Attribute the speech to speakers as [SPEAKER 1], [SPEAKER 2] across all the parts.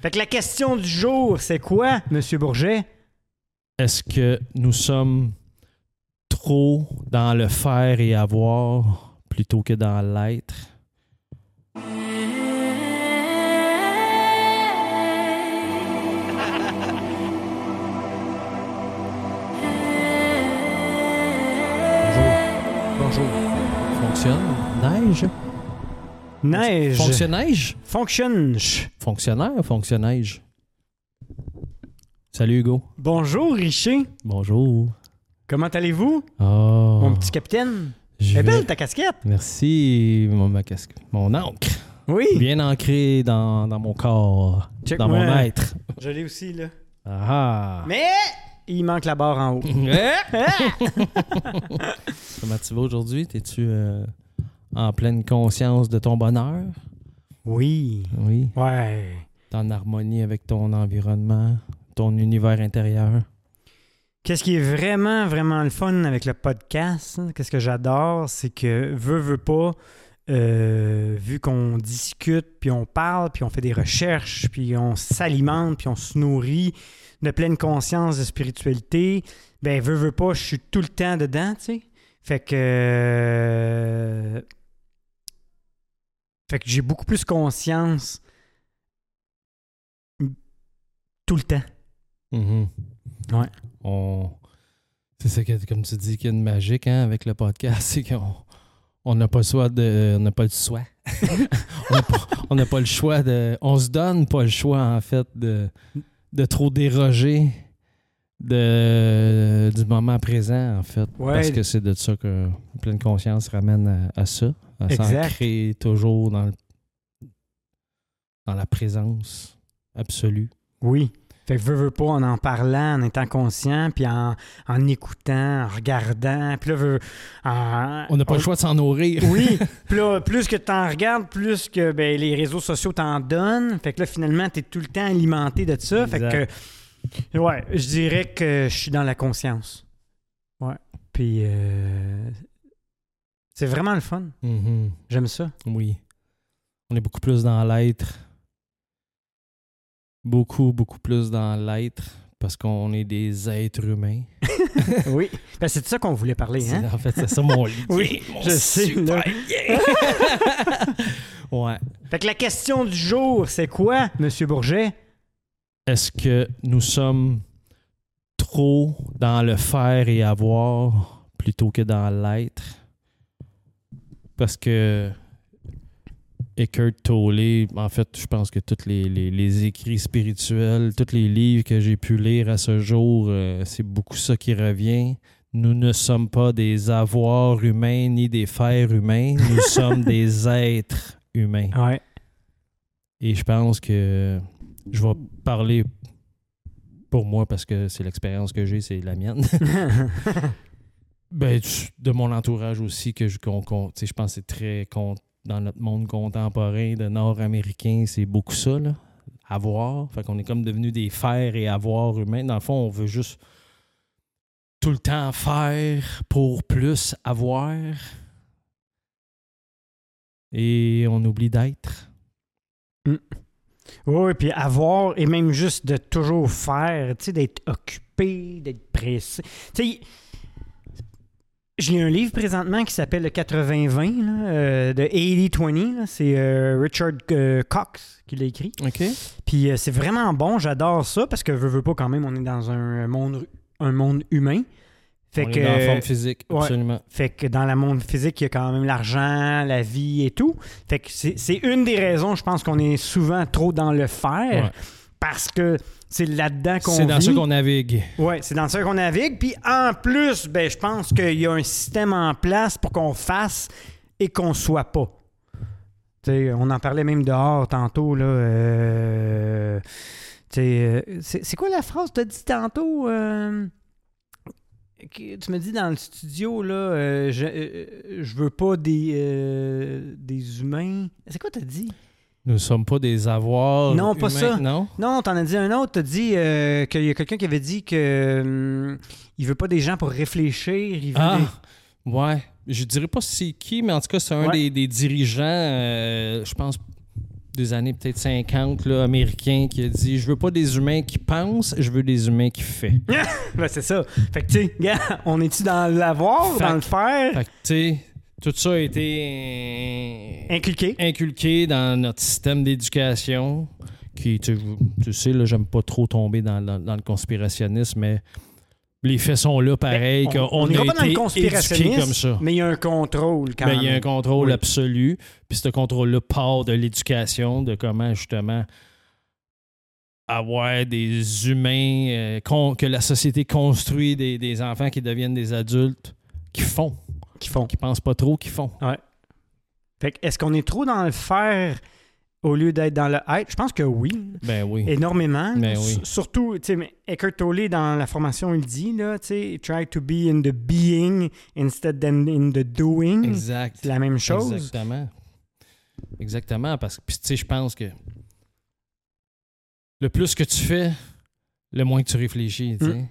[SPEAKER 1] Fait que la question du jour, c'est quoi, Monsieur Bourget?
[SPEAKER 2] Est-ce que nous sommes trop dans le faire et avoir plutôt que dans l'être?
[SPEAKER 1] Bonjour.
[SPEAKER 2] Fonctionne? Neige?
[SPEAKER 1] Neige.
[SPEAKER 2] Fonctionneige?
[SPEAKER 1] Fonction.
[SPEAKER 2] Fonctionnaire ou fonctionneige? Salut Hugo.
[SPEAKER 1] Bonjour, Richer.
[SPEAKER 2] Bonjour.
[SPEAKER 1] Comment allez-vous,
[SPEAKER 2] Oh,
[SPEAKER 1] mon petit capitaine?
[SPEAKER 2] je
[SPEAKER 1] Elle est
[SPEAKER 2] vais-
[SPEAKER 1] belle ta casquette.
[SPEAKER 2] Merci, mon, ma casque. Mon encre.
[SPEAKER 1] Oui.
[SPEAKER 2] Bien ancré dans, dans mon corps,
[SPEAKER 1] Check
[SPEAKER 2] dans
[SPEAKER 1] moi.
[SPEAKER 2] mon être.
[SPEAKER 1] Je l'ai aussi, là.
[SPEAKER 2] Ah.
[SPEAKER 1] Mais il manque la barre en haut.
[SPEAKER 2] Comment tu vas aujourd'hui? T'es-tu euh, en pleine conscience de ton bonheur?
[SPEAKER 1] Oui.
[SPEAKER 2] Oui.
[SPEAKER 1] Ouais.
[SPEAKER 2] T'es en harmonie avec ton environnement, ton univers intérieur?
[SPEAKER 1] Qu'est-ce qui est vraiment, vraiment le fun avec le podcast, hein, qu'est-ce que j'adore, c'est que, veut, veut pas, euh, vu qu'on discute, puis on parle, puis on fait des recherches, puis on s'alimente, puis on se nourrit de pleine conscience de spiritualité, ben, veut, veut pas, je suis tout le temps dedans, tu sais. Fait que... euh, Fait que j'ai beaucoup plus conscience tout le temps.
[SPEAKER 2] Mhm.
[SPEAKER 1] Ouais.
[SPEAKER 2] On... C'est ça que, comme tu dis, qu'il y a une magique hein, avec le podcast, c'est qu'on on n'a pas le choix de. On n'a pas le choix. on n'a pas, on n'a pas le choix de. On se donne pas le choix, en fait, de, de trop déroger de, du moment présent, en fait.
[SPEAKER 1] Ouais.
[SPEAKER 2] Parce que c'est de ça que pleine conscience ramène à, à ça. S'ancrer toujours dans, dans la présence absolue.
[SPEAKER 1] Oui. Fait que veux, veux pas, en en parlant, en étant conscient, puis en, en écoutant, en regardant, puis là, veux, en-
[SPEAKER 2] On n'a pas le choix de s'en nourrir.
[SPEAKER 1] Oui, puis là, plus que tu en regardes, plus que ben, les réseaux sociaux t'en donnent. Fait que là, finalement, tu es tout le temps alimenté de ça. Fait que, ouais, je dirais que je suis dans la conscience. Ouais. Puis, euh, c'est vraiment le fun.
[SPEAKER 2] Mhm.
[SPEAKER 1] J'aime ça.
[SPEAKER 2] Oui. On est beaucoup plus dans l'être. Beaucoup, beaucoup plus dans l'être parce qu'on est des êtres humains.
[SPEAKER 1] oui. Ben, c'est de ça qu'on voulait parler,
[SPEAKER 2] C'est-
[SPEAKER 1] hein?
[SPEAKER 2] En fait, c'est ça mon lit.
[SPEAKER 1] Oui,
[SPEAKER 2] Mon
[SPEAKER 1] je sais,
[SPEAKER 2] super ouais.
[SPEAKER 1] Fait que la question du jour, c'est quoi, Monsieur Bourget?
[SPEAKER 2] Est-ce que nous sommes trop dans le faire et avoir plutôt que dans l'être? Parce que Eckhart Tolle, en fait, je pense que tous les, les- les écrits spirituels, tous les livres que j'ai pu lire à ce jour, euh, c'est beaucoup ça qui revient. Nous ne sommes pas des avoirs humains ni des fers humains, nous sommes des êtres humains.
[SPEAKER 1] Ouais.
[SPEAKER 2] Et je pense que je vais parler pour moi parce que c'est l'expérience que j'ai, c'est la mienne. ben, de mon entourage aussi, que je, je pense que c'est très con- dans notre monde contemporain de nord-américain, c'est beaucoup ça, là. Avoir. Fait qu'on est comme devenu des fers et avoir humains. Dans le fond, on veut juste tout le temps faire pour plus avoir. Et on oublie d'être.
[SPEAKER 1] Oui, puis avoir, et même juste de toujours faire, tu sais, d'être occupé, d'être pressé. Tu sais, j'ai un livre présentement qui s'appelle le 80-20, là, euh, de 80-20. là. C'est euh, Richard euh, Cox qui l'a écrit.
[SPEAKER 2] OK.
[SPEAKER 1] Puis c'est vraiment bon, j'adore ça, parce que veux, veux pas quand même, on est dans un monde, un monde humain. Fait
[SPEAKER 2] on
[SPEAKER 1] que,
[SPEAKER 2] est dans la forme physique,
[SPEAKER 1] ouais.
[SPEAKER 2] absolument.
[SPEAKER 1] fait que dans le monde physique, il y a quand même l'argent, la vie et tout. Fait que c'est c'est une des raisons, je pense, qu'on est souvent trop dans le faire.
[SPEAKER 2] Ouais.
[SPEAKER 1] Parce que c'est là-dedans qu'on
[SPEAKER 2] C'est dans
[SPEAKER 1] vit.
[SPEAKER 2] ça qu'on navigue.
[SPEAKER 1] Ouais, c'est dans ça qu'on navigue. Puis en plus, ben, je pense qu'il y a un système en place pour qu'on fasse et qu'on soit pas. Tu sais, on en parlait même dehors tantôt. Là, euh, tu euh, c'est quoi la phrase que tu as dit tantôt? euh, que tu me dis dans le studio, là, euh, je, je veux pas des, des humains. C'est quoi t'as dit?
[SPEAKER 2] Nous ne sommes pas des avoirs.
[SPEAKER 1] Non, pas ça.
[SPEAKER 2] Non?
[SPEAKER 1] Non, t'en as dit un autre. T'as dit euh, qu'il y a quelqu'un qui avait dit que hum, il veut pas des gens pour réfléchir. Il veut
[SPEAKER 2] Ah,
[SPEAKER 1] des-
[SPEAKER 2] ouais. Je dirais pas c'est qui, mais en tout cas, c'est un
[SPEAKER 1] Ouais.
[SPEAKER 2] des, des dirigeants, euh, je pense, des années peut-être 50, là, américain, qui a dit Je veux pas des humains qui pensent, je veux des humains qui font.
[SPEAKER 1] Ben, c'est ça. Fait que, tu on est-tu dans l'avoir, dans le faire,
[SPEAKER 2] Fait que, tu tout ça a été
[SPEAKER 1] inculqué?
[SPEAKER 2] inculqué dans notre système d'éducation. Qui, tu, tu sais, là, j'aime pas trop tomber dans, dans- dans le conspirationnisme, mais les faits sont là pareil,
[SPEAKER 1] Ben, on- ira pas dans le conspirationnisme,
[SPEAKER 2] comme ça.
[SPEAKER 1] Mais il y a un contrôle quand
[SPEAKER 2] Ben, il y a un
[SPEAKER 1] même.
[SPEAKER 2] contrôle
[SPEAKER 1] Oui.
[SPEAKER 2] absolu. Puis ce contrôle-là part de l'éducation, de comment justement avoir des humains, euh, con- que la société construit des, des enfants qui deviennent des adultes qui font,
[SPEAKER 1] Qui font.
[SPEAKER 2] qui pensent pas trop, qui font.
[SPEAKER 1] Fait que est-ce qu'on est trop dans le faire au lieu d'être dans le être? Je pense que oui.
[SPEAKER 2] Ben oui.
[SPEAKER 1] Énormément.
[SPEAKER 2] Ben oui.
[SPEAKER 1] Surtout, tu sais, mais Eckhart Tolle, dans la formation, il dit, là, tu sais, try to be in the being instead than in the doing.
[SPEAKER 2] Exact.
[SPEAKER 1] C'est la même chose.
[SPEAKER 2] Exactement. Exactement. Parce que, tu sais, je pense que le plus que tu fais, le moins que tu réfléchis. tu sais.
[SPEAKER 1] Mm.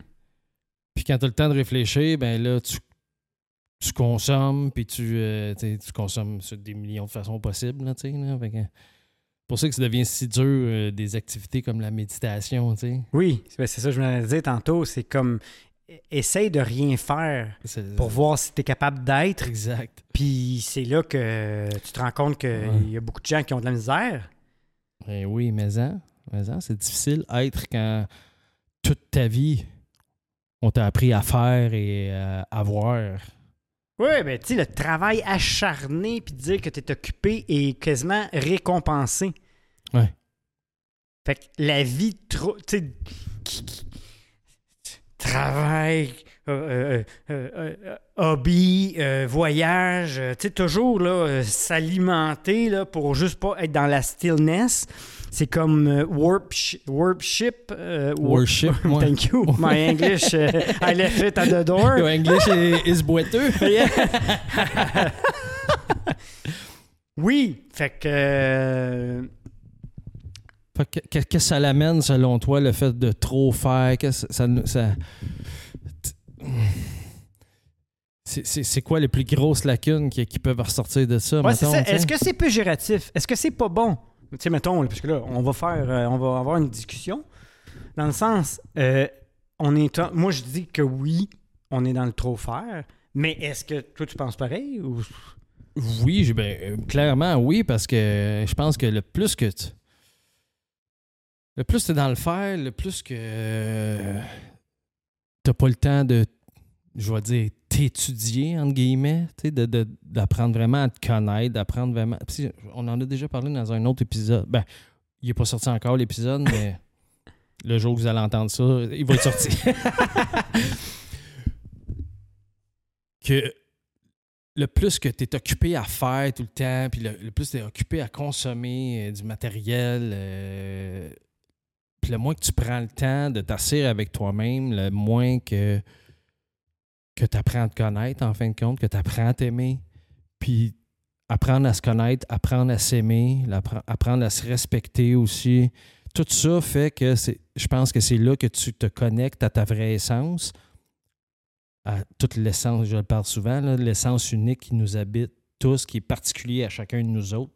[SPEAKER 2] Puis quand tu as le temps de réfléchir, ben là, tu, tu consommes, puis tu, euh, tu consommes sur des millions de façons possibles. Là, là. Fait pour ça que ça devient si dur euh, des activités comme la méditation.
[SPEAKER 1] Oui, c'est c'est ça que je me disais tantôt. C'est comme, e- essaye de rien faire pour voir si tu es capable d'être.
[SPEAKER 2] Exact.
[SPEAKER 1] Puis c'est là que tu te rends compte qu'il
[SPEAKER 2] Ouais.
[SPEAKER 1] y a beaucoup de gens qui ont de la misère.
[SPEAKER 2] Ben oui, mais en, mais en, c'est difficile être quand toute ta vie, on t'a appris à faire et à avoir.
[SPEAKER 1] Oui, ben tu sais, le travail acharné puis dire que tu es occupé est quasiment récompensé.
[SPEAKER 2] Ouais.
[SPEAKER 1] Fait que la vie trop. Tu sais, travail, euh, euh, euh, hobby, voyage, tu sais, toujours là, s'alimenter là, pour juste pas être dans la stillness. C'est comme euh, warp shi- worship. euh. Thank you. My English, euh, I left it at the door.
[SPEAKER 2] Your English is, boiteux.
[SPEAKER 1] Oui, fait que.
[SPEAKER 2] Fait que- Qu'est-ce que ça l'amène, selon toi, le fait de trop faire? Qu'est-ce que ça, ça- C'est- quoi les plus grosses lacunes qui, qui peuvent ressortir de ça?
[SPEAKER 1] ouais? Est-ce que c'est péjoratif? Est-ce que c'est pas bon? Tu sais, mettons, parce que là, on va faire, euh, on va avoir une discussion. Dans le sens, euh, on est. Moi, je dis que oui, on est dans le trop faire. Mais est-ce que toi, tu penses pareil? Ou...
[SPEAKER 2] Oui, j'ai- ben, euh, clairement oui, parce que je pense que le plus que tu. Le plus tu es dans le faire, le plus que t'as pas le temps de, je vais dire, t'étudier, entre guillemets, sais, de- de- d'apprendre vraiment à te connaître, d'apprendre vraiment. On en a déjà parlé dans un autre épisode. Ben, il n'est pas sorti encore l'épisode, mais le jour où vous allez entendre ça, il va être sorti. que le plus que tu es occupé à faire tout le temps, puis le, le plus tu es occupé à consommer euh, du matériel, euh, puis le moins que tu prends le temps de t'asseoir avec toi-même, le moins que, que tu apprends à te connaître, en fin de compte, que tu apprends à t'aimer, puis apprendre à se connaître, apprendre à s'aimer, apprendre à se respecter aussi. Tout ça fait que c'est, je pense que c'est là que tu te connectes à ta vraie essence, à toute l'essence, je le parle souvent, l'essence unique qui nous habite tous, qui est particulier à chacun de nous autres,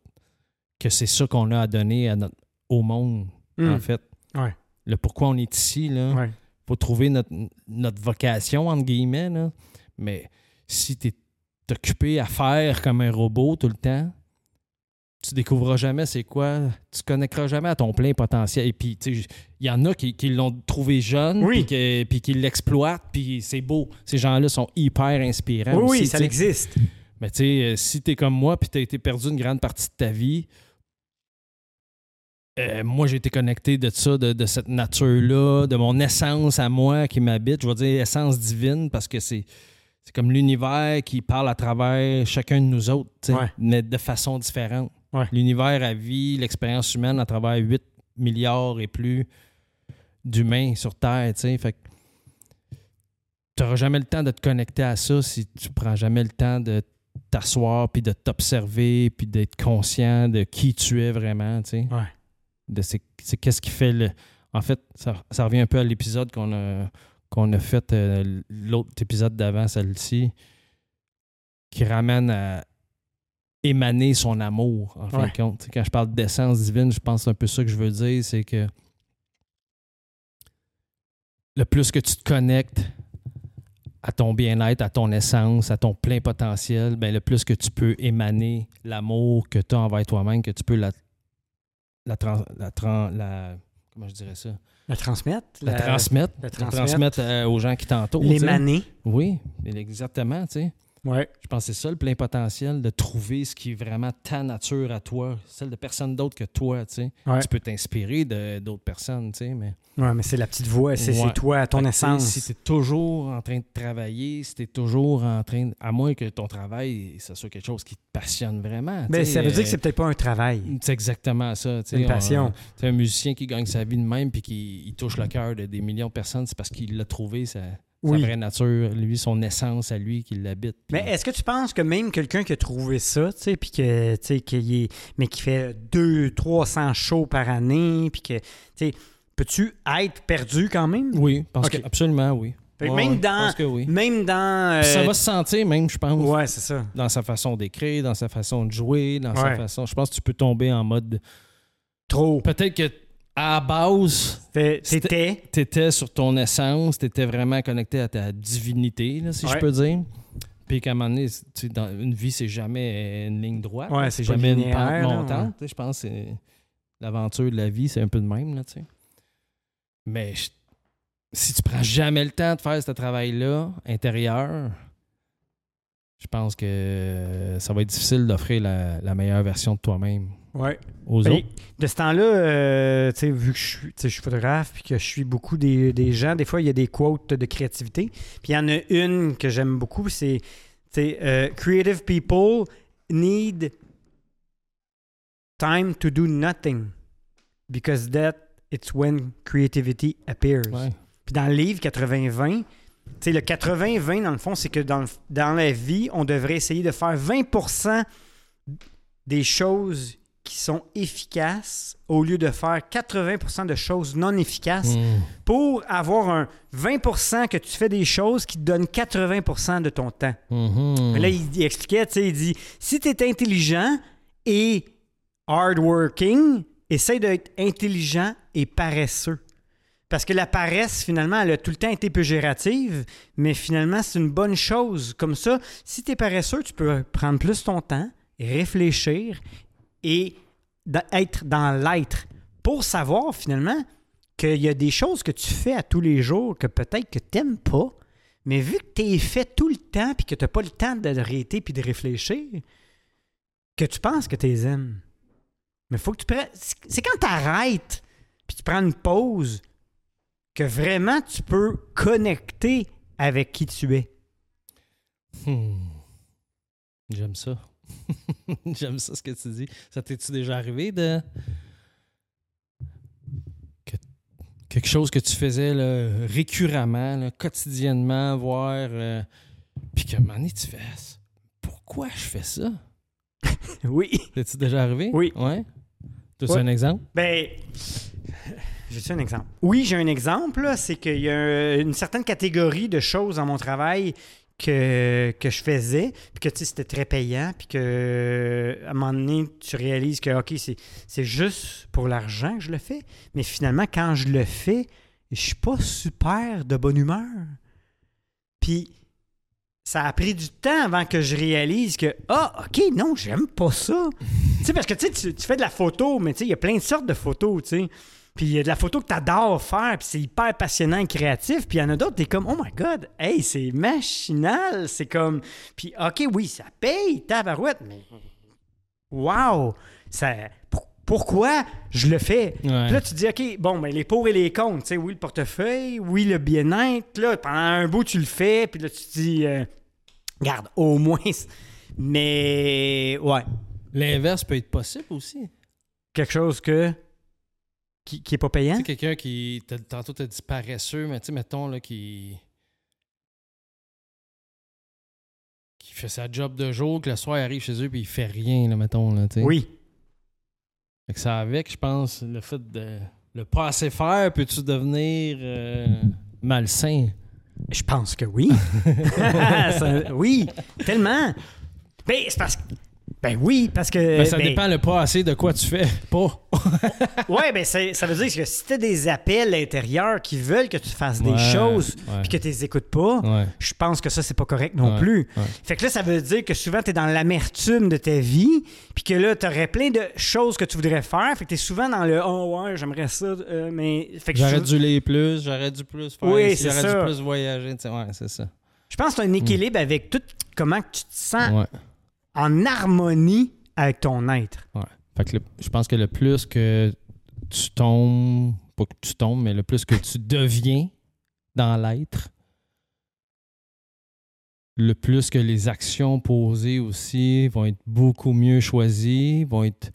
[SPEAKER 2] que c'est ça qu'on a à donner à notre, au monde, en fait.
[SPEAKER 1] Ouais.
[SPEAKER 2] Le pourquoi on est ici, là
[SPEAKER 1] Ouais.
[SPEAKER 2] Faut trouver notre, notre vocation, entre guillemets. Là. Mais si tu es occupé à faire comme un robot tout le temps, tu découvriras jamais c'est quoi. Tu connecteras jamais à ton plein potentiel. Et puis, tu sais, il y en a qui, qui l'ont trouvé jeune,
[SPEAKER 1] Oui.
[SPEAKER 2] puis qui l'exploitent, puis c'est beau. Ces gens-là sont hyper inspirants.
[SPEAKER 1] Oui,
[SPEAKER 2] aussi,
[SPEAKER 1] oui, ça
[SPEAKER 2] tu
[SPEAKER 1] existe.
[SPEAKER 2] Mais tu sais, euh, si t'es comme moi puis t'as été perdu une grande partie de ta vie, euh, moi j'ai été connecté de ça, de, de cette nature-là, de mon essence à moi qui m'habite. Je vais dire essence divine parce que c'est c'est comme l'univers qui parle à travers chacun de nous autres,
[SPEAKER 1] Ouais.
[SPEAKER 2] mais de façon différente.
[SPEAKER 1] Ouais.
[SPEAKER 2] L'univers a vie, l'expérience humaine à travers 8 milliards et plus d'humains sur Terre, tu. Fait n'auras jamais le temps de te connecter à ça si tu prends jamais le temps de t'asseoir puis de t'observer puis d'être conscient de qui tu es vraiment, tu sais.
[SPEAKER 1] Ouais.
[SPEAKER 2] De c'est qu'est-ce qui fait le en fait ça, ça revient un peu à l'épisode qu'on a qu'on a fait euh, l'autre épisode d'avant celle-ci qui ramène à émaner son amour, en fin
[SPEAKER 1] Ouais.
[SPEAKER 2] de compte. Quand je parle d'essence divine, je pense un peu ça que je veux dire, c'est que le plus que tu te connectes à ton bien-être, à ton essence, à ton plein potentiel, ben, le plus que tu peux émaner l'amour que tu as envers toi-même, que tu peux la, la, trans- la, tran- la- comment je dirais ça,
[SPEAKER 1] La transmettre?
[SPEAKER 2] la, transmettre,
[SPEAKER 1] la
[SPEAKER 2] la
[SPEAKER 1] transmettre.
[SPEAKER 2] transmettre euh, aux gens qui t'entourent.
[SPEAKER 1] L'émaner.
[SPEAKER 2] Oui, exactement, tu sais.
[SPEAKER 1] Ouais.
[SPEAKER 2] Je pense que c'est ça le plein potentiel, de trouver ce qui est vraiment ta nature à toi, celle de personne d'autre que toi, tu sais.
[SPEAKER 1] Ouais.
[SPEAKER 2] Tu peux t'inspirer d'autres personnes, tu sais, mais...
[SPEAKER 1] Ouais, mais c'est la petite voix, c'est c'est
[SPEAKER 2] Ouais.
[SPEAKER 1] toi, ton
[SPEAKER 2] Fait tu sais,
[SPEAKER 1] essence.
[SPEAKER 2] Si tu es toujours en train de travailler, si tu es toujours en train... de- À moins que ton travail, ça soit quelque chose qui te passionne vraiment.
[SPEAKER 1] Ben,
[SPEAKER 2] tu sais,
[SPEAKER 1] ça veut dire que
[SPEAKER 2] euh,
[SPEAKER 1] c'est peut-être pas un travail.
[SPEAKER 2] c'est exactement ça. tu sais,
[SPEAKER 1] Une passion.
[SPEAKER 2] sais, un musicien qui gagne sa vie de même puis qui il touche le cœur de des millions de personnes, c'est parce qu'il l'a trouvé, sa, sa
[SPEAKER 1] Oui.
[SPEAKER 2] vraie nature, lui, son essence à lui, qui l'habite.
[SPEAKER 1] Mais est-ce que tu penses que même quelqu'un qui a trouvé ça, tu sais, puis que, tu sais, qu'il est, mais qui fait 200, 300 shows par année, puis que, tu sais, peux-tu être perdu quand même?
[SPEAKER 2] Oui, parce que absolument, oui. Ouais,
[SPEAKER 1] même dans-
[SPEAKER 2] oui.
[SPEAKER 1] Même dans...
[SPEAKER 2] Ça
[SPEAKER 1] euh,
[SPEAKER 2] va se sentir même, je pense,
[SPEAKER 1] Ouais, c'est ça.
[SPEAKER 2] dans sa façon d'écrire, dans sa façon de jouer, dans sa façon... Je pense que tu peux tomber en mode...
[SPEAKER 1] Trop.
[SPEAKER 2] Peut-être que à la base,
[SPEAKER 1] T'étais...
[SPEAKER 2] tu étais sur ton essence, tu étais vraiment connecté à ta divinité, là, si
[SPEAKER 1] Ouais.
[SPEAKER 2] je peux dire. Puis qu'à un moment donné, dans une vie, c'est jamais une ligne droite.
[SPEAKER 1] Ouais, c'est
[SPEAKER 2] jamais une
[SPEAKER 1] linéaire,
[SPEAKER 2] pente montante. Je pense que l'aventure de la vie, c'est un peu de même. Là. Mais je- si tu prends jamais le temps de faire ce travail-là, intérieur, je pense que ça va être difficile d'offrir la, la meilleure version de toi-même
[SPEAKER 1] Ouais.
[SPEAKER 2] aux autres?
[SPEAKER 1] De ce temps-là, euh, vu que je suis, je photographe puis que je suis beaucoup des, des gens, des fois, il y a des quotes de créativité. Puis il y en a une que j'aime beaucoup, c'est, euh, Creative people need time to do nothing because that it's when creativity appears.
[SPEAKER 2] Ouais.
[SPEAKER 1] Puis dans le livre 80-20, tu sais, le 80-20, dans le fond, c'est que dans, le- dans la vie, on devrait essayer de faire 20% des choses qui sont efficaces au lieu de faire 80% de choses non efficaces
[SPEAKER 2] Mm.
[SPEAKER 1] pour avoir un 20% que tu fais des choses qui te donnent 80% de ton temps. Mais Là, il, il expliquait, tu sais, il dit si tu es intelligent et hardworking, essaye d'être intelligent et paresseux. Parce que la paresse, finalement, elle a tout le temps été péjorative, mais finalement, c'est une bonne chose. Comme ça, si tu es paresseux, tu peux prendre plus ton temps, réfléchir et da- être dans l'être pour savoir, finalement, qu'il y a des choses que tu fais à tous les jours que peut-être que tu n'aimes pas, mais vu que tu es fait tout le temps puis que tu n'as pas le temps d'arrêter puis de réfléchir, que tu penses que tu les aimes. Mais faut que tu prennes. c'est- C'est quand tu arrêtes puis tu prends une pause que vraiment tu peux connecter avec qui tu es.
[SPEAKER 2] Hmm. J'aime ça. J'aime ça ce que tu dis. Ça t'est-tu déjà arrivé de. que- quelque chose que tu faisais là, récurremment, là, quotidiennement, voire. euh, Puis un moment donné, tu fais. Pourquoi je fais ça?
[SPEAKER 1] Oui.
[SPEAKER 2] T'es-tu déjà arrivé?
[SPEAKER 1] Oui.
[SPEAKER 2] Ouais. T'as
[SPEAKER 1] Ouais.
[SPEAKER 2] un exemple?
[SPEAKER 1] Ben, j'ai un exemple? Oui, j'ai un exemple. C'est qu'il y a une certaine catégorie de choses dans mon travail que, je faisais, puis que c'était très payant, puis que à un moment donné, tu réalises que, OK, c'est, juste pour l'argent que je le fais, mais finalement, quand je le fais, je suis pas super de bonne humeur. Puis, ça a pris du temps avant que je réalise que, ah, OK, non, j'aime pas ça. tu sais, parce que tu tu fais de la photo, mais tu sais, il y a plein de sortes de photos, tu sais. Puis il y a de la photo que tu adores faire, puis c'est hyper passionnant et créatif. Puis il y en a d'autres, t'es comme, oh my god, hey, c'est machinal. C'est comme, puis ok, oui, ça paye, tabarouette, mais wow, ça, pour- pourquoi je le fais? Puis là, tu te dis, OK, bon, ben, les pour et les contre. Tu sais, oui, le portefeuille, oui, le bien-être. Là, pendant un bout, tu le fais. Puis là, tu te dis, euh, garde, au moins. Mais, ouais,
[SPEAKER 2] L'inverse peut être possible aussi.
[SPEAKER 1] quelque chose que. Qui, qui est pas
[SPEAKER 2] Tu
[SPEAKER 1] payant.
[SPEAKER 2] sais, quelqu'un qui, tantôt, t'as dit paresseux, mais tu sais, mettons, là, qui. qui fait sa job de jour, que le soir, il arrive chez eux, puis il fait rien, là, mettons, là, tu sais.
[SPEAKER 1] Oui.
[SPEAKER 2] Fait que ça avec, je pense, le fait de le pas assez faire, peux-tu devenir euh, malsain?
[SPEAKER 1] Je pense que oui. Ça- oui, tellement. Ben, c'est parce que Ben oui, parce que.
[SPEAKER 2] Ben, ça
[SPEAKER 1] ben,
[SPEAKER 2] dépend le pas assez de quoi tu fais. Pas.
[SPEAKER 1] Ouais, ben ça veut dire que si t'as des appels intérieurs qui veulent que tu fasses des choses puis que tu les écoutes pas,
[SPEAKER 2] Ouais.
[SPEAKER 1] je pense que ça, c'est pas correct non
[SPEAKER 2] Ouais,
[SPEAKER 1] plus. Fait que là, ça veut dire que souvent, tu es dans l'amertume de ta vie, puis que là, tu aurais plein de choses que tu voudrais faire. Fait que tu es souvent dans le Oh, ouais, j'aimerais ça, euh, mais.
[SPEAKER 2] J'aurais
[SPEAKER 1] je,
[SPEAKER 2] dû lire plus, j'aurais dû plus faire
[SPEAKER 1] Oui,
[SPEAKER 2] j'aurais dû plus voyager. Ouais, c'est ça.
[SPEAKER 1] je pense que tu un équilibre avec tout comment tu te sens
[SPEAKER 2] Ouais.
[SPEAKER 1] En harmonie avec ton être.
[SPEAKER 2] Je pense que le plus que tu tombes, pas que tu tombes, mais le plus que tu deviens dans l'être, le plus que les actions posées aussi vont être beaucoup mieux choisies, vont être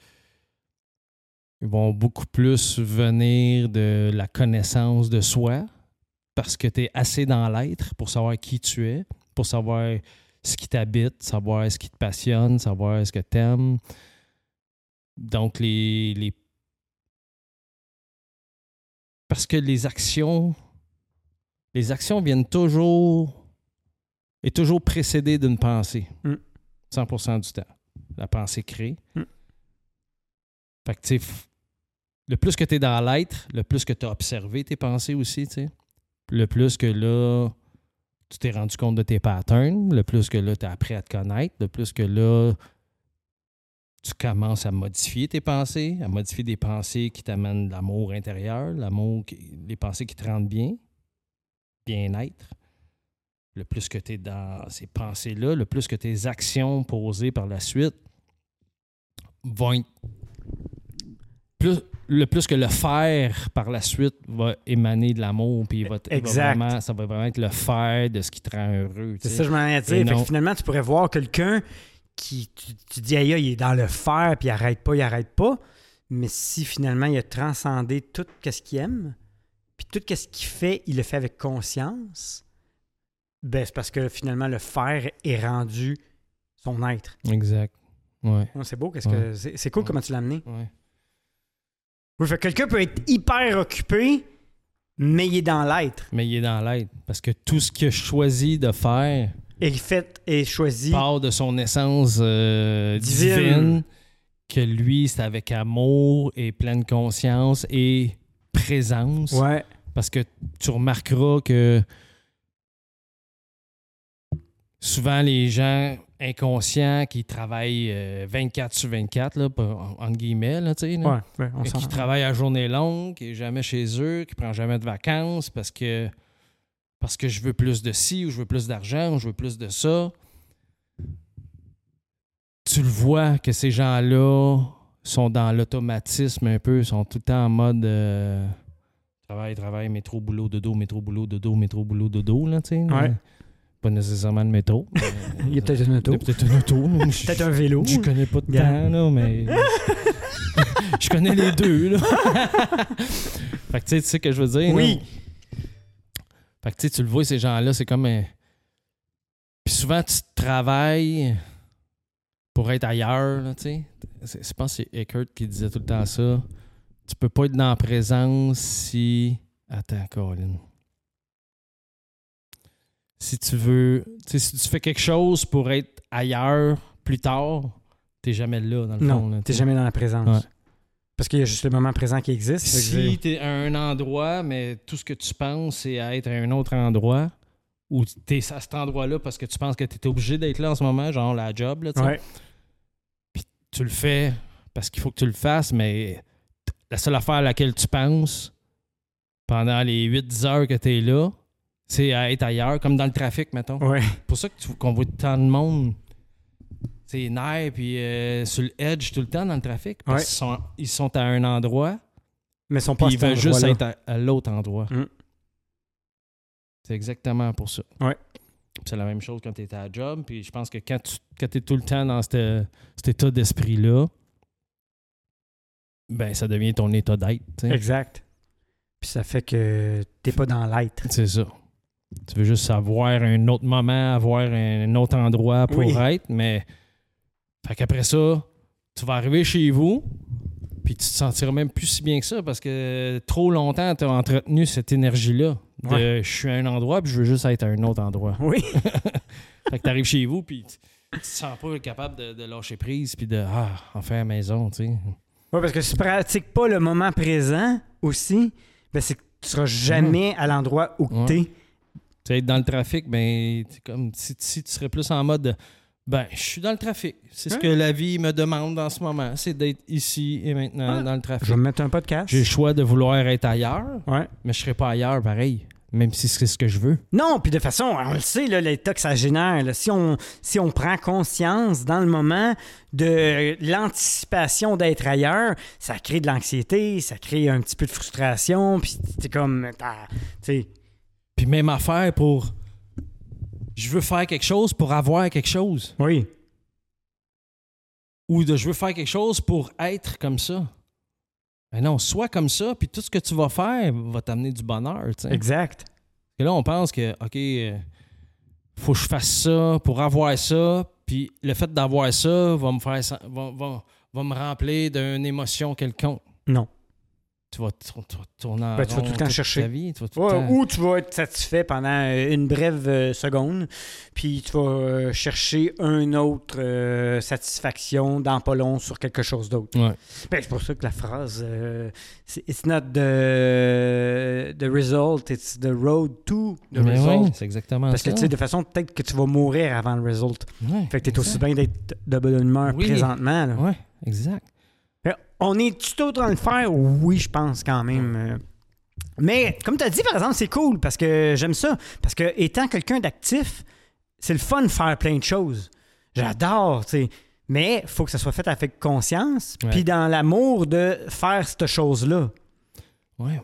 [SPEAKER 2] vont beaucoup plus venir de la connaissance de soi parce que tu es assez dans l'être pour savoir qui tu es, pour savoir ce qui t'habite, savoir ce qui te passionne, savoir ce que tu aimes. Donc, les, les. Parce que les actions. Les actions viennent toujours. et toujours précédées d'une pensée.
[SPEAKER 1] Mm.
[SPEAKER 2] 100% du temps. La pensée crée.
[SPEAKER 1] Mm.
[SPEAKER 2] Fait que, tu le plus que tu es dans l'être, le plus que tu as observé tes pensées aussi, tu sais. Le plus que là, tu t'es rendu compte de tes patterns, le plus que là, tu as appris à te connaître, le plus que là, tu commences à modifier tes pensées, à modifier des pensées qui t'amènent de l'amour intérieur, l'amour, les pensées qui te rendent bien, bien-être. Le plus que tu es dans ces pensées-là, le plus que tes actions posées par la suite vont être plus, le plus que le faire par la suite va émaner de l'amour, puis il va, va
[SPEAKER 1] Exact.
[SPEAKER 2] vraiment, ça va vraiment être le faire de ce qui te rend heureux.
[SPEAKER 1] C'est ça que je m'en ai dit. Fait que finalement, tu pourrais voir quelqu'un qui, tu, tu dis, aïe, il est dans le faire, puis il arrête pas, il arrête pas. Mais si finalement, il a transcendé tout ce qu'il aime, puis tout ce qu'il fait, il le fait avec conscience, ben c'est parce que finalement, le faire est rendu son être.
[SPEAKER 2] Exact. Ouais.
[SPEAKER 1] C'est beau, c'est cool
[SPEAKER 2] Ouais.
[SPEAKER 1] comment tu l'as amené.
[SPEAKER 2] ouais.
[SPEAKER 1] Oui, fait que quelqu'un peut être hyper occupé, mais il est dans l'être.
[SPEAKER 2] Mais il est dans l'aide. Parce que tout ce qu'il a choisi de faire
[SPEAKER 1] fait et choisit.
[SPEAKER 2] part de son essence euh,
[SPEAKER 1] Divine.
[SPEAKER 2] divine. que lui, c'est avec amour et pleine conscience et présence.
[SPEAKER 1] Ouais.
[SPEAKER 2] Parce que tu remarqueras que souvent les gens inconscients qui travaillent euh, 24 sur 24, là, entre guillemets, là, tu sais,
[SPEAKER 1] Ouais, ouais, s'en
[SPEAKER 2] qui travaillent à journée longue, qui est jamais chez eux, qui prend jamais de vacances parce que parce que je veux plus de ci ou je veux plus d'argent ou je veux plus de ça. Tu le vois que ces gens-là sont dans l'automatisme un peu, sont tout le temps en mode euh, travail, travail, métro, boulot, dodo, métro, boulot, dodo, métro, boulot, dodo, là, tu sais.
[SPEAKER 1] Ouais.
[SPEAKER 2] Pas nécessairement le métro. mais-
[SPEAKER 1] Il y a peut-être une auto.
[SPEAKER 2] Il y a peut-être une auto. là.
[SPEAKER 1] Peut-être un vélo.
[SPEAKER 2] je connais pas de temps, là, mais. je connais les deux, là. fait que tu sais, tu sais ce que je veux dire?
[SPEAKER 1] Oui.
[SPEAKER 2] non? Fait que tu sais, tu le vois, ces gens-là, c'est comme. un- Puis souvent, tu travailles pour être ailleurs, là, tu sais. Je pense que c'est Eckert qui disait tout le temps ça. Tu peux pas être dans la présence si. Attends, Colin. Si tu veux. Si tu fais quelque chose pour être ailleurs plus tard, t'es jamais là, dans le fond.
[SPEAKER 1] Non, t'es jamais dans la présence.
[SPEAKER 2] Ouais.
[SPEAKER 1] Parce qu'il y a juste le moment présent qui existe.
[SPEAKER 2] Si tu es à un endroit, mais tout ce que tu penses, c'est à être à un autre endroit, ou tu es à cet endroit-là parce que tu penses que tu es obligé d'être là en ce moment, genre la job, là.
[SPEAKER 1] Ouais.
[SPEAKER 2] tu le fais parce qu'il faut que tu le fasses, mais la seule affaire à laquelle tu penses pendant les 8-10 heures que tu es là, c'est à être ailleurs, comme dans le trafic, mettons.
[SPEAKER 1] Ouais.
[SPEAKER 2] C'est pour ça qu'on voit tant de monde, c'est nerfs, puis euh, sur le edge tout le temps dans le trafic, parce
[SPEAKER 1] Ouais.
[SPEAKER 2] qu'ils sont, ils sont à un endroit,
[SPEAKER 1] Mais ils sont pas à
[SPEAKER 2] ils veulent juste être à, à l'autre endroit.
[SPEAKER 1] Mm.
[SPEAKER 2] C'est exactement pour ça.
[SPEAKER 1] Ouais.
[SPEAKER 2] C'est la même chose quand tu es à la job. Puis je pense que quand tu es tout le temps dans cet état d'esprit-là, ben ça devient ton état d'être.
[SPEAKER 1] Exact. Puis ça fait que t'es pas dans l'être.
[SPEAKER 2] C'est ça. Tu veux juste avoir un autre moment, avoir un autre endroit pour
[SPEAKER 1] Oui.
[SPEAKER 2] être, mais fait qu'après ça, tu vas arriver chez vous, puis tu te sentiras même plus si bien que ça parce que trop longtemps, tu as entretenu cette énergie-là de
[SPEAKER 1] Ouais.
[SPEAKER 2] je suis à un endroit, puis je veux juste être à un autre endroit.
[SPEAKER 1] Oui.
[SPEAKER 2] Fait que tu arrives chez vous, puis tu te sens pas capable de, de lâcher prise puis de ah, en faire maison, tu sais.
[SPEAKER 1] Ouais, parce que si tu pratiques pas le moment présent aussi, ben c'est que tu seras jamais à l'endroit où
[SPEAKER 2] Ouais.
[SPEAKER 1] tu es.
[SPEAKER 2] Tu sais, être dans le trafic, ben, c'est comme si, si tu serais plus en mode de, ben, je suis dans le trafic. C'est ce que la vie me demande en ce moment, c'est d'être ici et maintenant dans le
[SPEAKER 1] Je
[SPEAKER 2] trafic.
[SPEAKER 1] vais me mettre un podcast.
[SPEAKER 2] J'ai le choix de vouloir être ailleurs,
[SPEAKER 1] Ouais.
[SPEAKER 2] mais je serai pas ailleurs pareil, même si c'est ce que je veux.
[SPEAKER 1] Non, puis de toute façon, on le sait, là, l'état que ça génère. là. si, on, si on prend conscience dans le moment de l'anticipation d'être ailleurs, ça crée de l'anxiété, ça crée un petit peu de frustration, puis c'est comme... t'as- Tu sais,
[SPEAKER 2] Puis même affaire pour, je veux faire quelque chose pour avoir quelque chose,
[SPEAKER 1] oui.
[SPEAKER 2] ou de je veux faire quelque chose pour être comme ça. Ben non, sois comme ça, puis tout ce que tu vas faire va t'amener du bonheur, tu sais.
[SPEAKER 1] Exact.
[SPEAKER 2] Et là, on pense que, OK, euh, faut que je fasse ça pour avoir ça, puis le fait d'avoir ça va me faire va, va- va me remplir d'une émotion quelconque.
[SPEAKER 1] Non.
[SPEAKER 2] Tu vas, t- tu vas tourner en
[SPEAKER 1] Ben, tu vas tout le temps chercher.
[SPEAKER 2] ta vie, tu vas tout le
[SPEAKER 1] Ouais,
[SPEAKER 2] temps-
[SPEAKER 1] Ou tu vas être satisfait pendant euh, une brève euh, seconde, puis tu vas euh, chercher une autre euh, satisfaction dans pas long sur quelque chose d'autre.
[SPEAKER 2] Ouais.
[SPEAKER 1] Ben, c'est pour ça que la phrase c'est It's not the, the result, it's the road to the
[SPEAKER 2] Mais
[SPEAKER 1] result.
[SPEAKER 2] oui, c'est exactement
[SPEAKER 1] Parce que tu sais, de façon, peut-être que tu vas mourir avant le result.
[SPEAKER 2] Ouais,
[SPEAKER 1] Fait que t'es aussi
[SPEAKER 2] exact.
[SPEAKER 1] bien d'être de bonne humeur
[SPEAKER 2] Oui.
[SPEAKER 1] présentement. là.
[SPEAKER 2] Ouais, exact.
[SPEAKER 1] On est-tu tout dans le faire? Oui, je pense quand même. euh. Mais comme tu as dit, par exemple, c'est cool parce que j'aime ça. Parce que étant quelqu'un d'actif, c'est le fun de faire plein de choses. J'adore, tu sais. Mais il faut que ça soit fait avec conscience, puis dans l'amour de faire cette chose-là.
[SPEAKER 2] Ouais.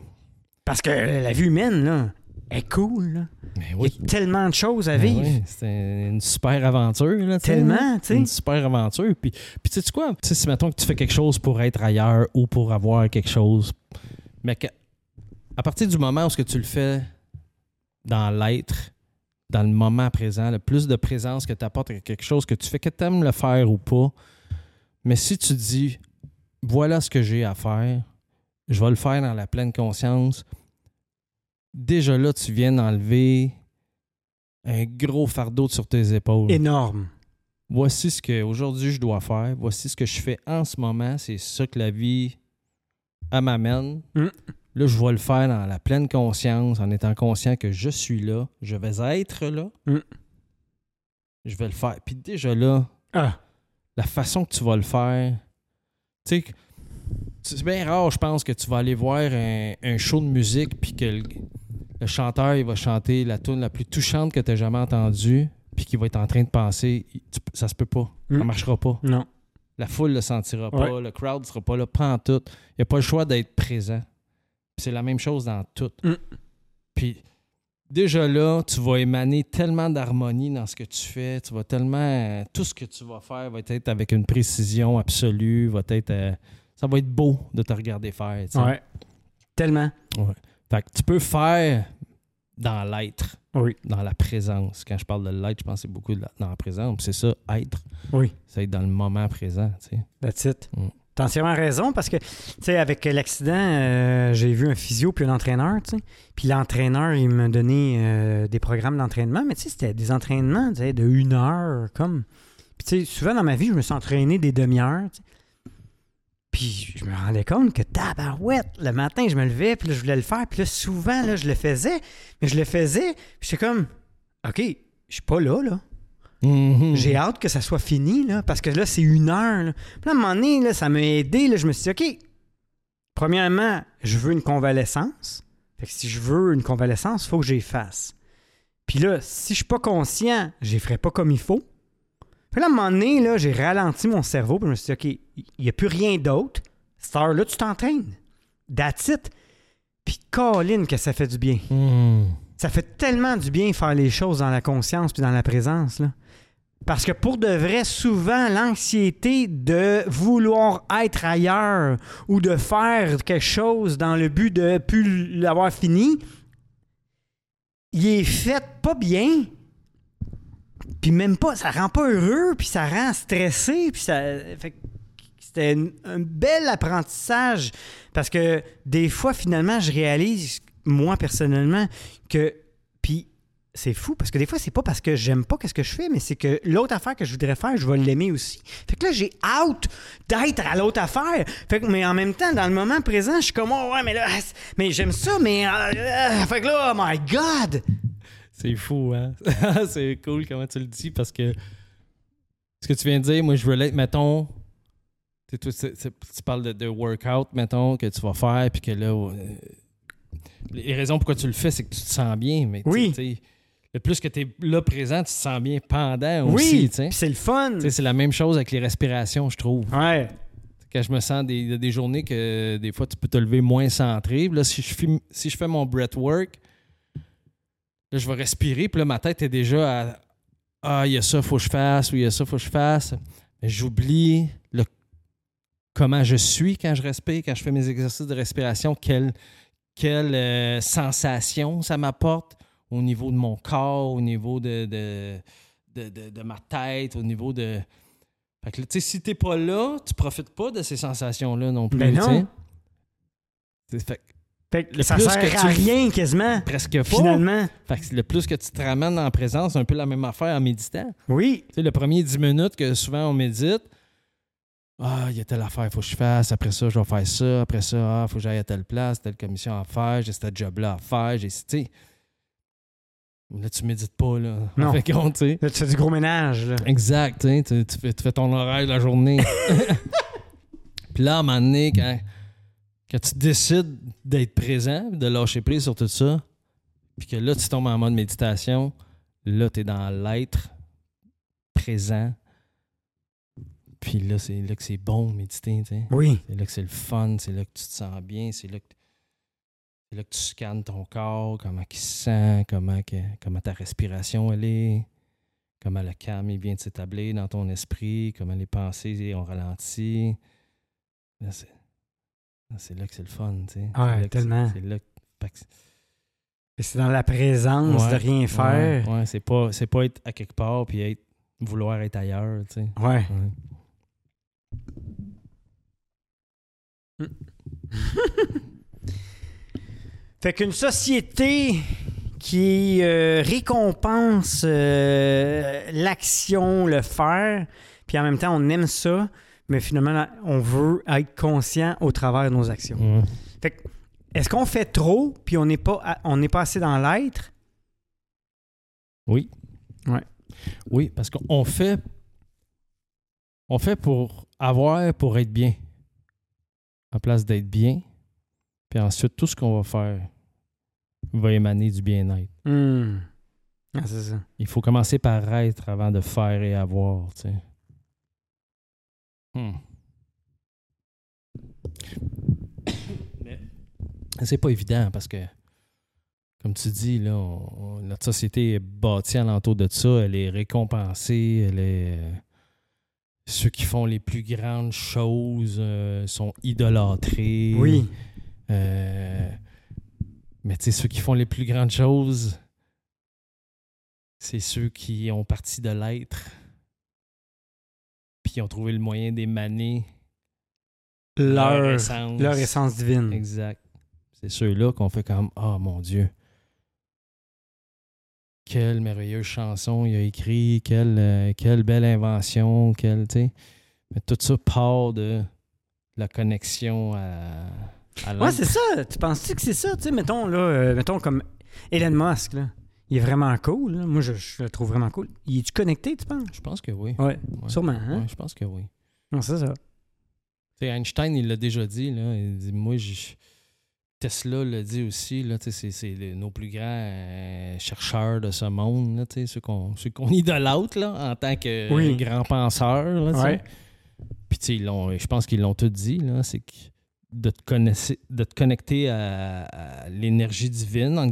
[SPEAKER 1] Parce que la vie humaine, là, est cool. là.
[SPEAKER 2] Mais
[SPEAKER 1] Il y a tellement de choses à
[SPEAKER 2] Ben
[SPEAKER 1] vivre.
[SPEAKER 2] oui, c'est une super aventure. Là,
[SPEAKER 1] Tellement, tu sais.
[SPEAKER 2] Une super aventure. Puis, puis tu sais quoi? Tu sais, si mettons que tu fais quelque chose pour être ailleurs ou pour avoir quelque chose, mais que, à partir du moment où ce que tu le fais dans l'être, dans le moment présent, le plus de présence que tu apportes à quelque chose que tu fais, que tu aimes le faire ou pas, mais si tu dis, voilà ce que j'ai à faire, je vais le faire dans la pleine conscience, déjà là, tu viens d'enlever un gros fardeau sur tes épaules.
[SPEAKER 1] Énorme.
[SPEAKER 2] Voici ce que aujourd'hui je dois faire. Voici ce que je fais en ce moment. C'est ça que la vie m'amène.
[SPEAKER 1] Mm.
[SPEAKER 2] Là, je vais le faire dans la pleine conscience, en étant conscient que je suis là, je vais être là.
[SPEAKER 1] Mm.
[SPEAKER 2] Je vais le faire. Puis déjà là,
[SPEAKER 1] Ah,
[SPEAKER 2] la façon que tu vas le faire, tu sais, que- c'est bien rare, je pense, que tu vas aller voir un, un show de musique puis que le, chanteur il va chanter la tune la plus touchante que tu as jamais entendue puis qu'il va être en train de penser, ça se peut pas, ça
[SPEAKER 1] Mm.
[SPEAKER 2] marchera pas.
[SPEAKER 1] non.
[SPEAKER 2] La foule le sentira pas,
[SPEAKER 1] Ouais.
[SPEAKER 2] le crowd sera pas là, prends tout. Il n'y a pas le choix d'être présent. C'est la même chose dans tout.
[SPEAKER 1] Mm.
[SPEAKER 2] Puis déjà là, tu vas émaner tellement d'harmonie dans ce que tu fais. Tu vas tellement. euh, tout ce que tu vas faire va être avec une précision absolue. Va être, euh, ça va être beau de te regarder faire. tu sais.
[SPEAKER 1] Ouais. Tellement.
[SPEAKER 2] Fait que tu peux faire dans l'être,
[SPEAKER 1] Oui.
[SPEAKER 2] dans la présence. Quand je parle de l'être, je c'est beaucoup de la- dans la présence. C'est ça, être.
[SPEAKER 1] Oui.
[SPEAKER 2] C'est être dans le moment présent. tu sais.
[SPEAKER 1] That's it.
[SPEAKER 2] Mm.
[SPEAKER 1] T'as entièrement raison parce que, tu sais, avec l'accident, euh, j'ai vu un physio puis un entraîneur, tu sais. Puis l'entraîneur, il m'a donné euh, des programmes d'entraînement, mais tu sais, c'était des entraînements, tu sais, de une heure, comme. Puis tu sais, souvent dans ma vie, je me suis entraîné des demi-heures, tu sais. Puis je me rendais compte que tabarouette, le matin, je me levais, puis là, je voulais le faire, puis là, souvent, là, je le faisais, mais je le faisais, puis j'étais comme, OK, je suis pas là, là.
[SPEAKER 2] Mhm.
[SPEAKER 1] J'ai hâte que ça soit fini, là, parce que là, c'est une heure. Là. Puis là, à un moment donné, là, ça m'a aidé. Là, je me suis dit, OK, premièrement, je veux une convalescence. Fait que si je veux une convalescence, il faut que j'y fasse. Puis là, si je suis pas conscient, je les ferai pas comme il faut. Puis là, à un moment donné, là, j'ai ralenti mon cerveau, puis je me suis dit, OK, il n'y a plus rien d'autre. Cette heure-là, tu t'entraînes. That's it. Puis Colin, que ça fait du bien.
[SPEAKER 2] Mhm.
[SPEAKER 1] Ça fait tellement du bien faire les choses dans la conscience puis dans la présence. Là. Parce que pour de vrai, souvent, l'anxiété de vouloir être ailleurs ou de faire quelque chose dans le but de plus l'avoir fini, il est fait pas bien. Puis même pas, ça rend pas heureux, puis ça rend stressé, puis ça. fait que c'était un bel apprentissage parce que des fois, finalement, je réalise, moi personnellement, que. Puis c'est fou parce que des fois, c'est pas parce que j'aime pas qu'est-ce que je fais, mais c'est que l'autre affaire que je voudrais faire, je vais l'aimer aussi. Fait que là, j'ai hâte d'être à l'autre affaire. Fait que, mais en même temps, dans le moment présent, je suis comme, oh, ouais, mais là, mais j'aime ça, mais. euh, euh, fait que là, oh my God!
[SPEAKER 2] C'est fou, hein? c'est cool comment tu le dis parce que ce que tu viens de dire, moi, je veux l'être, mettons. Tu tu parles de, de workout, mettons, que tu vas faire, puis que là. euh, les raisons pourquoi tu le fais, c'est que tu te sens bien, mais
[SPEAKER 1] Oui.
[SPEAKER 2] le plus que tu es là présent, tu te sens bien pendant aussi.
[SPEAKER 1] oui, c'est le fun.
[SPEAKER 2] C'est la même chose avec les respirations, je trouve.
[SPEAKER 1] Ouais.
[SPEAKER 2] Quand je me sens des, il y a des journées que des fois tu peux te lever moins centré. Là, si je, fais- si je fais mon breathwork, là, je vais respirer. Puis là, ma tête est déjà à Ah, il y a ça, faut que je fasse, ou il y a ça, faut que je fasse. J'oublie le, comment je suis quand je respire, quand je fais mes exercices de respiration, quelle, quelle euh, sensation ça m'apporte au niveau de mon corps, au niveau de, de, de, de- de ma tête, au niveau de. Fait que, tu sais, si t'es pas là, tu profites pas de ces sensations-là non plus.
[SPEAKER 1] Ben non.
[SPEAKER 2] Fait que
[SPEAKER 1] Fait que
[SPEAKER 2] Le
[SPEAKER 1] ça
[SPEAKER 2] plus
[SPEAKER 1] sert
[SPEAKER 2] que
[SPEAKER 1] à
[SPEAKER 2] tu-
[SPEAKER 1] rien quasiment,
[SPEAKER 2] presque pas.
[SPEAKER 1] finalement.
[SPEAKER 2] Fait que le plus que tu te ramènes en présence, c'est un peu la même affaire en méditant.
[SPEAKER 1] Oui.
[SPEAKER 2] Tu sais, le premier 10 minutes que souvent on médite, ah, il y a telle affaire, il faut que je fasse. Après ça, je vais faire ça. Après ça, ah, il faut que j'aille à telle place, telle commission à faire. J'ai ce job-là à faire. J'ai, tu sais. Là, tu médites pas, là.
[SPEAKER 1] Non.
[SPEAKER 2] Fait compte, tu sais.
[SPEAKER 1] Là, tu fais du gros ménage. Là.
[SPEAKER 2] Exact, tu, tu fais, tu fais ton horaire de la journée. Puis là, à un moment donné, quand, quand tu décides d'être présent, de lâcher prise sur tout ça, puis que là, tu tombes en mode méditation, là, tu es dans l'être présent. Puis là, c'est là que c'est bon de méditer, tu sais.
[SPEAKER 1] Oui.
[SPEAKER 2] C'est là que c'est le fun, c'est là que tu te sens bien, c'est là que, c'est là que tu scannes ton corps, comment il se sent, comment, que, comment ta respiration elle est, comment le calme vient de s'établir dans ton esprit, comment les pensées ont ralenti. Là, c'est, là, c'est là que c'est le fun, tu sais.
[SPEAKER 1] Ouais, tellement.
[SPEAKER 2] C'est, c'est là que- c'est-
[SPEAKER 1] C'est dans la présence
[SPEAKER 2] Ouais,
[SPEAKER 1] de rien faire.
[SPEAKER 2] Ouais, ouais, c'est pas, c'est pas être à quelque part puis être, vouloir être ailleurs, tu sais.
[SPEAKER 1] Ouais.
[SPEAKER 2] Ouais.
[SPEAKER 1] Fait qu'une société qui euh, récompense euh, l'action, le faire, puis en même temps on aime ça, mais finalement on veut être conscient au travers de nos actions.
[SPEAKER 2] Ouais.
[SPEAKER 1] Fait que, est-ce qu'on fait trop puis on n'est pas on n'est pas assez dans l'être?
[SPEAKER 2] Oui.
[SPEAKER 1] Ouais.
[SPEAKER 2] Oui, parce qu'on fait. On fait pour avoir, pour être bien. En place d'être bien. Puis ensuite, tout ce qu'on va faire va émaner du bien-être.
[SPEAKER 1] Hmm. Ah, c'est ça.
[SPEAKER 2] Il faut commencer par être avant de faire et avoir, tu sais. Hmm. Mais c'est pas évident parce que, comme tu dis, là, on- on- notre société est bâtie alentour de ça. Elle est récompensée. Elle est. ceux qui font les plus grandes choses euh, sont idolâtrés.
[SPEAKER 1] Oui.
[SPEAKER 2] Euh, mais tu sais, ceux qui font les plus grandes choses, c'est ceux qui ont parti de l'être, puis qui ont trouvé le moyen d'émaner
[SPEAKER 1] Leur,
[SPEAKER 2] essence.
[SPEAKER 1] leur essence divine.
[SPEAKER 2] Exact. C'est ceux-là qu'on fait comme Oh mon Dieu. Quelle merveilleuse chanson il a écrit, quelle, euh, quelle belle invention, quelle, tu sais. Mais tout ça part de la connexion à, à
[SPEAKER 1] Ouais, c'est ça. Tu penses-tu que c'est ça? Tu sais, mettons, là, euh, mettons comme Elon Musk, là. Il est vraiment cool. là. Moi, je, je le trouve vraiment cool. Il est-tu connecté, tu penses?
[SPEAKER 2] Je pense que oui.
[SPEAKER 1] Ouais,
[SPEAKER 2] Ouais.
[SPEAKER 1] sûrement. Hein?
[SPEAKER 2] Ouais, je pense que oui.
[SPEAKER 1] Non, c'est ça.
[SPEAKER 2] Tu sais, Einstein, il l'a déjà dit. Là, il dit Moi, je- Tesla l'a dit aussi. C'est, nos plus grands euh, chercheurs de ce monde. Là, ceux, qu'on, qu'on idolâtre là, en tant que
[SPEAKER 1] Oui.
[SPEAKER 2] euh, grands penseurs. Là.
[SPEAKER 1] Ouais.
[SPEAKER 2] Puis, je pense qu'ils l'ont tout dit. C'est que de te, de te connecter à, à l'énergie divine. En,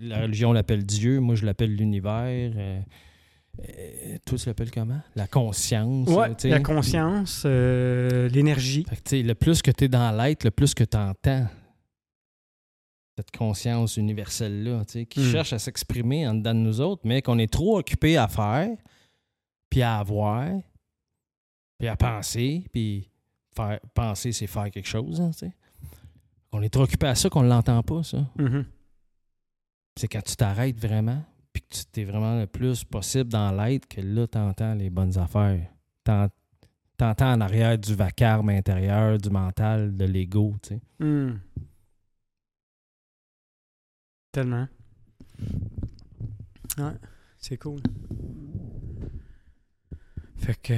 [SPEAKER 2] la religion l'appelle Dieu. Moi, je l'appelle l'univers. euh, euh, toi, tu l'appelles comment? La conscience.
[SPEAKER 1] La conscience, euh, l'énergie.
[SPEAKER 2] Le plus que tu es dans l'être, le plus que tu entends cette conscience universelle-là, tu sais, qui
[SPEAKER 1] Hmm.
[SPEAKER 2] cherche à s'exprimer en dedans de nous autres, mais qu'on est trop occupé à faire, puis à avoir, puis à penser, puis faire, penser, c'est faire quelque chose, hein, tu sais. On est trop occupé à ça qu'on ne l'entend pas, ça.
[SPEAKER 1] Mhm.
[SPEAKER 2] C'est quand tu t'arrêtes vraiment, puis que tu es vraiment le plus possible dans l'être, que là, tu entends les bonnes affaires. T'en- T'entends en arrière du vacarme intérieur, du mental, de l'ego, tu sais.
[SPEAKER 1] Hmm. Tellement. Ouais, c'est cool. Fait que.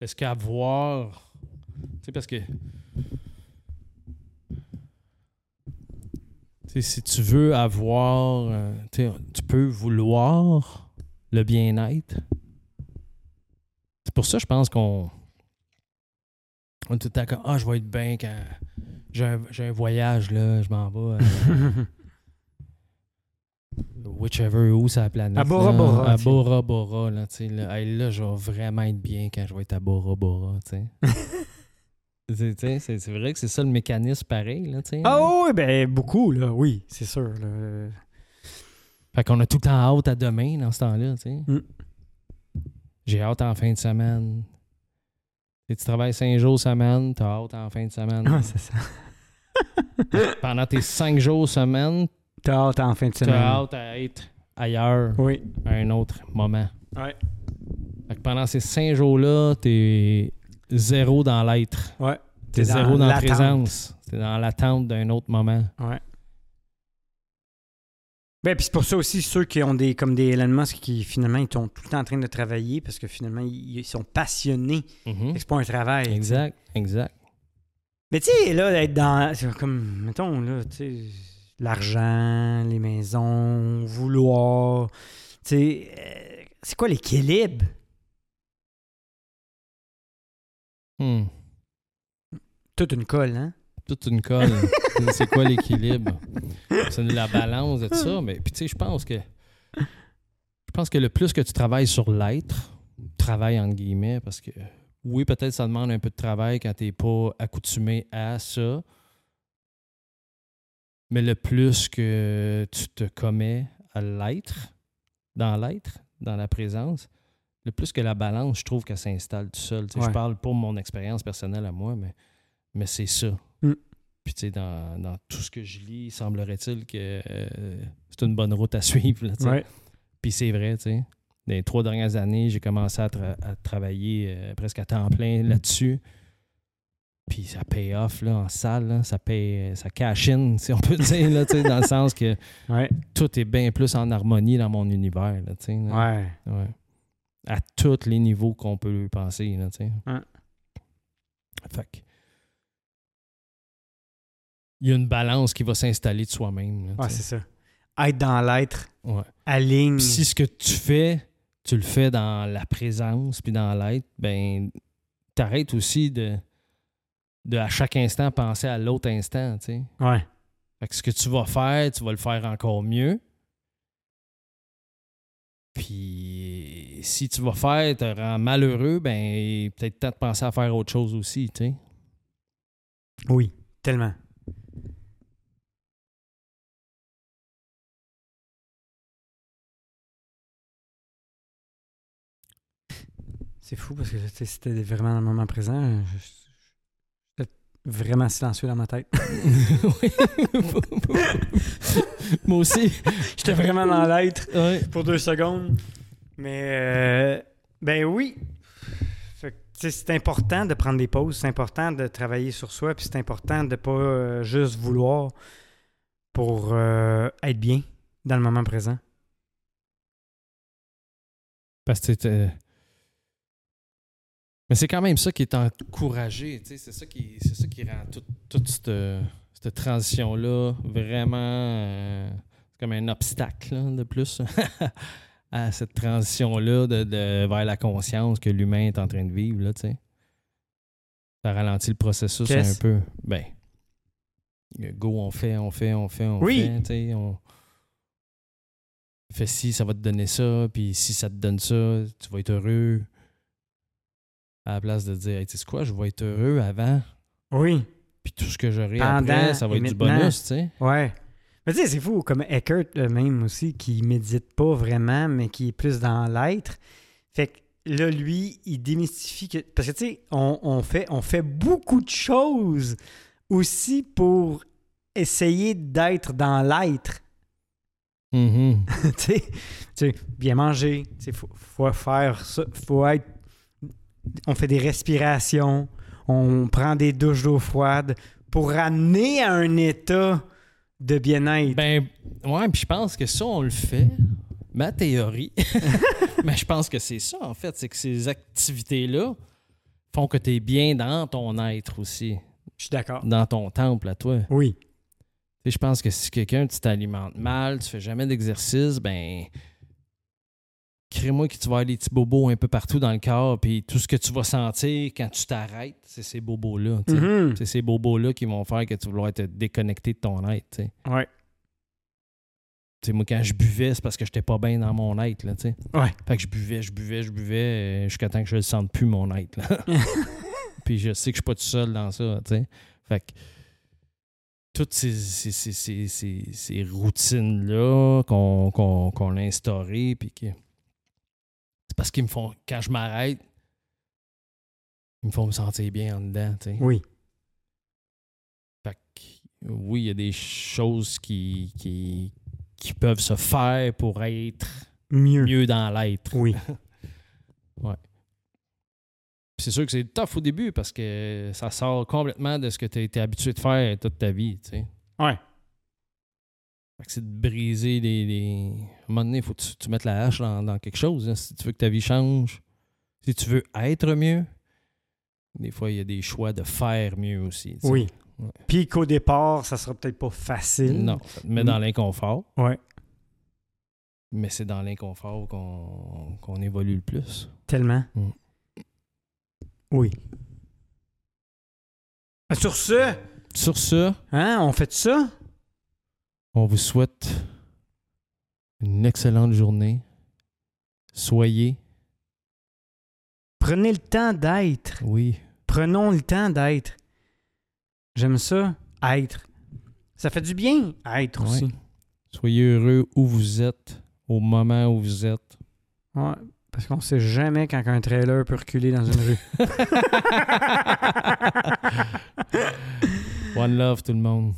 [SPEAKER 2] Est-ce qu'avoir. Tu sais, parce que. Tu sais, si tu veux avoir. euh, tu peux vouloir le bien-être. C'est pour ça, je pense qu'on. On est tout le temps Ah, je vais être bien quand. J'ai un, voyage, là, je m'en vais. euh, whichever où sur la planète.
[SPEAKER 1] À Bora
[SPEAKER 2] là.
[SPEAKER 1] Bora,
[SPEAKER 2] À. Bora Bora, là, tu sais. Là, Hey, là, je vais vraiment être bien quand je vais être à Bora Bora, tu sais. C'est- vrai que c'est ça le mécanisme pareil, là, tu sais.
[SPEAKER 1] Ah oui, ben beaucoup, là, oui, c'est sûr. là.
[SPEAKER 2] Fait qu'on a tout le temps hâte à demain dans ce temps-là, tu sais.
[SPEAKER 1] Mm.
[SPEAKER 2] J'ai hâte en fin de semaine. Si tu travailles cinq jours semaine, t'as hâte en fin de semaine.
[SPEAKER 1] Ah, c'est ça.
[SPEAKER 2] Pendant tes cinq jours semaine,
[SPEAKER 1] T'as hâte en fin de semaine.
[SPEAKER 2] t'as hâte à être ailleurs
[SPEAKER 1] Oui.
[SPEAKER 2] à un autre moment.
[SPEAKER 1] Ouais.
[SPEAKER 2] Fait que pendant ces cinq jours-là, t'es zéro dans l'être.
[SPEAKER 1] Ouais.
[SPEAKER 2] T'es zéro dans la présence. T'es dans l'attente d'un autre moment.
[SPEAKER 1] Ouais. Ben, puis c'est pour ça aussi ceux qui ont des comme des Elon Musk qui finalement ils sont tout le temps en train de travailler parce que finalement ils, ils sont passionnés.
[SPEAKER 2] Mhm.
[SPEAKER 1] C'est pas un travail.
[SPEAKER 2] Exact, exact.
[SPEAKER 1] Mais tu sais, là, être dans. c'est Comme, mettons, là, tu sais, l'argent, les maisons, vouloir. Tu sais, euh, c'est quoi l'équilibre?
[SPEAKER 2] Hmm.
[SPEAKER 1] Toute une colle, hein?
[SPEAKER 2] Toute une colle. c'est quoi l'équilibre? C'est la balance de ça. Mais puis tu sais, je pense que je pense que le plus que tu travailles sur l'être, travail entre guillemets, parce que oui, peut-être ça demande un peu de travail quand tu n'es pas accoutumé à ça. Mais le plus que tu te commets à l'être, dans l'être, dans la présence, le plus que la balance, je trouve qu'elle s'installe tout seul.
[SPEAKER 1] Ouais.
[SPEAKER 2] Je parle pour mon expérience personnelle à moi, mais, mais c'est ça.
[SPEAKER 1] Mm.
[SPEAKER 2] Puis tu sais, dans, dans tout ce que je lis, semblerait-il que euh, c'est une bonne route à suivre. là.
[SPEAKER 1] Ouais.
[SPEAKER 2] Puis c'est vrai, tu sais. Dans les trois dernières années, j'ai commencé à, tra- à travailler euh, presque à temps plein là-dessus. Puis ça paye off là, en salle, là. ça paye, ça cash in, si on peut dire, là, dans le sens que
[SPEAKER 1] Ouais.
[SPEAKER 2] tout est bien plus en harmonie dans mon univers. Là.
[SPEAKER 1] Ouais.
[SPEAKER 2] Ouais. À tous les niveaux qu'on peut penser. Là, tu sais.
[SPEAKER 1] Ouais.
[SPEAKER 2] Fait que- Il y a une balance qui va s'installer de soi-même. sais.
[SPEAKER 1] c'est ça. Être dans l'être,
[SPEAKER 2] Ouais.
[SPEAKER 1] aligne.
[SPEAKER 2] Si ce que tu fais, tu le fais dans la présence puis dans l'être, ben t'arrêtes aussi de, de à chaque instant penser à l'autre instant, tu sais.
[SPEAKER 1] Ouais.
[SPEAKER 2] Fait que ce que tu vas faire, tu vas le faire encore mieux. Puis si tu vas faire, te rend malheureux, ben peut-être temps de penser à faire autre chose aussi, tu sais.
[SPEAKER 1] Oui, tellement. C'est fou parce que c'était vraiment dans le moment présent. je- J'étais vraiment silencieux dans ma tête.
[SPEAKER 2] Oui. Moi aussi.
[SPEAKER 1] J'étais vraiment dans l'être
[SPEAKER 2] Ouais.
[SPEAKER 1] pour deux secondes. Mais, euh, ben oui. C'est important de prendre des pauses, c'est important de travailler sur soi, puis c'est important de ne pas euh, juste vouloir pour euh, être bien dans le moment présent.
[SPEAKER 2] Parce que Mais c'est quand même ça qui est encouragé, c'est ça qui c'est ça qui rend toute, toute cette, cette transition-là vraiment euh, c'est comme un obstacle là, de plus à cette transition-là de, de- vers la conscience que l'humain est en train de vivre, là. Ça ralentit le processus un peu. Ben, go, on fait, on fait, on fait, on
[SPEAKER 1] Oui.
[SPEAKER 2] fait, on fais ci, ça va te donner ça, puis si ça te donne ça, tu vas être heureux. À la place de dire, hey, tu sais quoi, je vais être heureux avant,
[SPEAKER 1] Oui.
[SPEAKER 2] puis tout ce que j'aurai après, ça va être du bonus, tu sais.
[SPEAKER 1] Ouais. Mais tu sais, c'est fou, comme Eckert euh, même aussi, qui médite pas vraiment, mais qui est plus dans l'être. Fait que là, lui, il démystifie que. Parce que tu sais, on, on fait, on fait beaucoup de choses aussi pour essayer d'être dans l'être. Tu sais, tu sais, bien manger, il faut, faut faire ça, faut être... On fait des respirations, on prend des douches d'eau froide pour ramener à un état de bien-être.
[SPEAKER 2] Ben, ouais, puis je pense que ça, on le fait. Ma théorie. Mais je pense que c'est ça, en fait. C'est que ces activités-là font que tu es bien dans ton être aussi.
[SPEAKER 1] Je suis d'accord.
[SPEAKER 2] Dans ton temple à toi.
[SPEAKER 1] Oui.
[SPEAKER 2] Sais, je pense que si quelqu'un, tu t'alimentes mal, tu fais jamais d'exercice, ben. Crée-moi que tu vas avoir des petits bobos un peu partout dans le corps, puis tout ce que tu vas sentir quand tu t'arrêtes, c'est ces bobos-là.
[SPEAKER 1] Mhm.
[SPEAKER 2] C'est ces bobos-là qui vont faire que tu vas te déconnecter de ton être. tu sais.
[SPEAKER 1] Ouais.
[SPEAKER 2] Moi, quand je buvais, c'est parce que j'étais pas bien dans mon être. Là.
[SPEAKER 1] Ouais.
[SPEAKER 2] Fait que je buvais, je buvais, je buvais euh, jusqu'à temps que je le sente plus, mon être. là. Puis je sais que je suis pas tout seul dans ça. tu sais. Fait que toutes ces, ces, ces, ces, routines-là qu'on a instaurées, puis que. C'est parce qu'ils me font. Quand je m'arrête, ils me font me sentir bien en dedans. tu sais.
[SPEAKER 1] Oui.
[SPEAKER 2] Fait que, oui, il y a des choses qui, qui, qui peuvent se faire pour être
[SPEAKER 1] Mieux.
[SPEAKER 2] mieux dans l'être.
[SPEAKER 1] Oui.
[SPEAKER 2] Puis C'est sûr que c'est tough au début parce que ça sort complètement de ce que tu as été habitué de faire toute ta vie. Tu sais.
[SPEAKER 1] Ouais.
[SPEAKER 2] C'est de briser les. les- À un moment donné, il faut que tu, tu mettes la hache dans, dans quelque chose. hein, si tu veux que ta vie change, si tu veux être mieux, des fois, il y a des choix de faire mieux aussi.
[SPEAKER 1] Oui.
[SPEAKER 2] Ouais.
[SPEAKER 1] Puis qu'au départ, ça sera peut-être pas facile.
[SPEAKER 2] Non, ça te met dans l'inconfort,
[SPEAKER 1] Ouais.
[SPEAKER 2] mais c'est dans l'inconfort qu'on qu'on évolue le plus.
[SPEAKER 1] Tellement.
[SPEAKER 2] Mm.
[SPEAKER 1] Oui. Ah, Sur ce,
[SPEAKER 2] Sur ce,
[SPEAKER 1] hein, on fait ça?
[SPEAKER 2] On vous souhaite une excellente journée. Soyez,
[SPEAKER 1] Prenez le temps d'être.
[SPEAKER 2] oui,
[SPEAKER 1] Prenons le temps d'être. J'aime ça, être. Ça fait du bien, être
[SPEAKER 2] Ouais.
[SPEAKER 1] aussi.
[SPEAKER 2] soyez heureux où vous êtes, au moment où vous êtes.
[SPEAKER 1] Ouais, parce qu'on sait jamais quand un trailer peut reculer dans une rue.
[SPEAKER 2] One love tout le monde.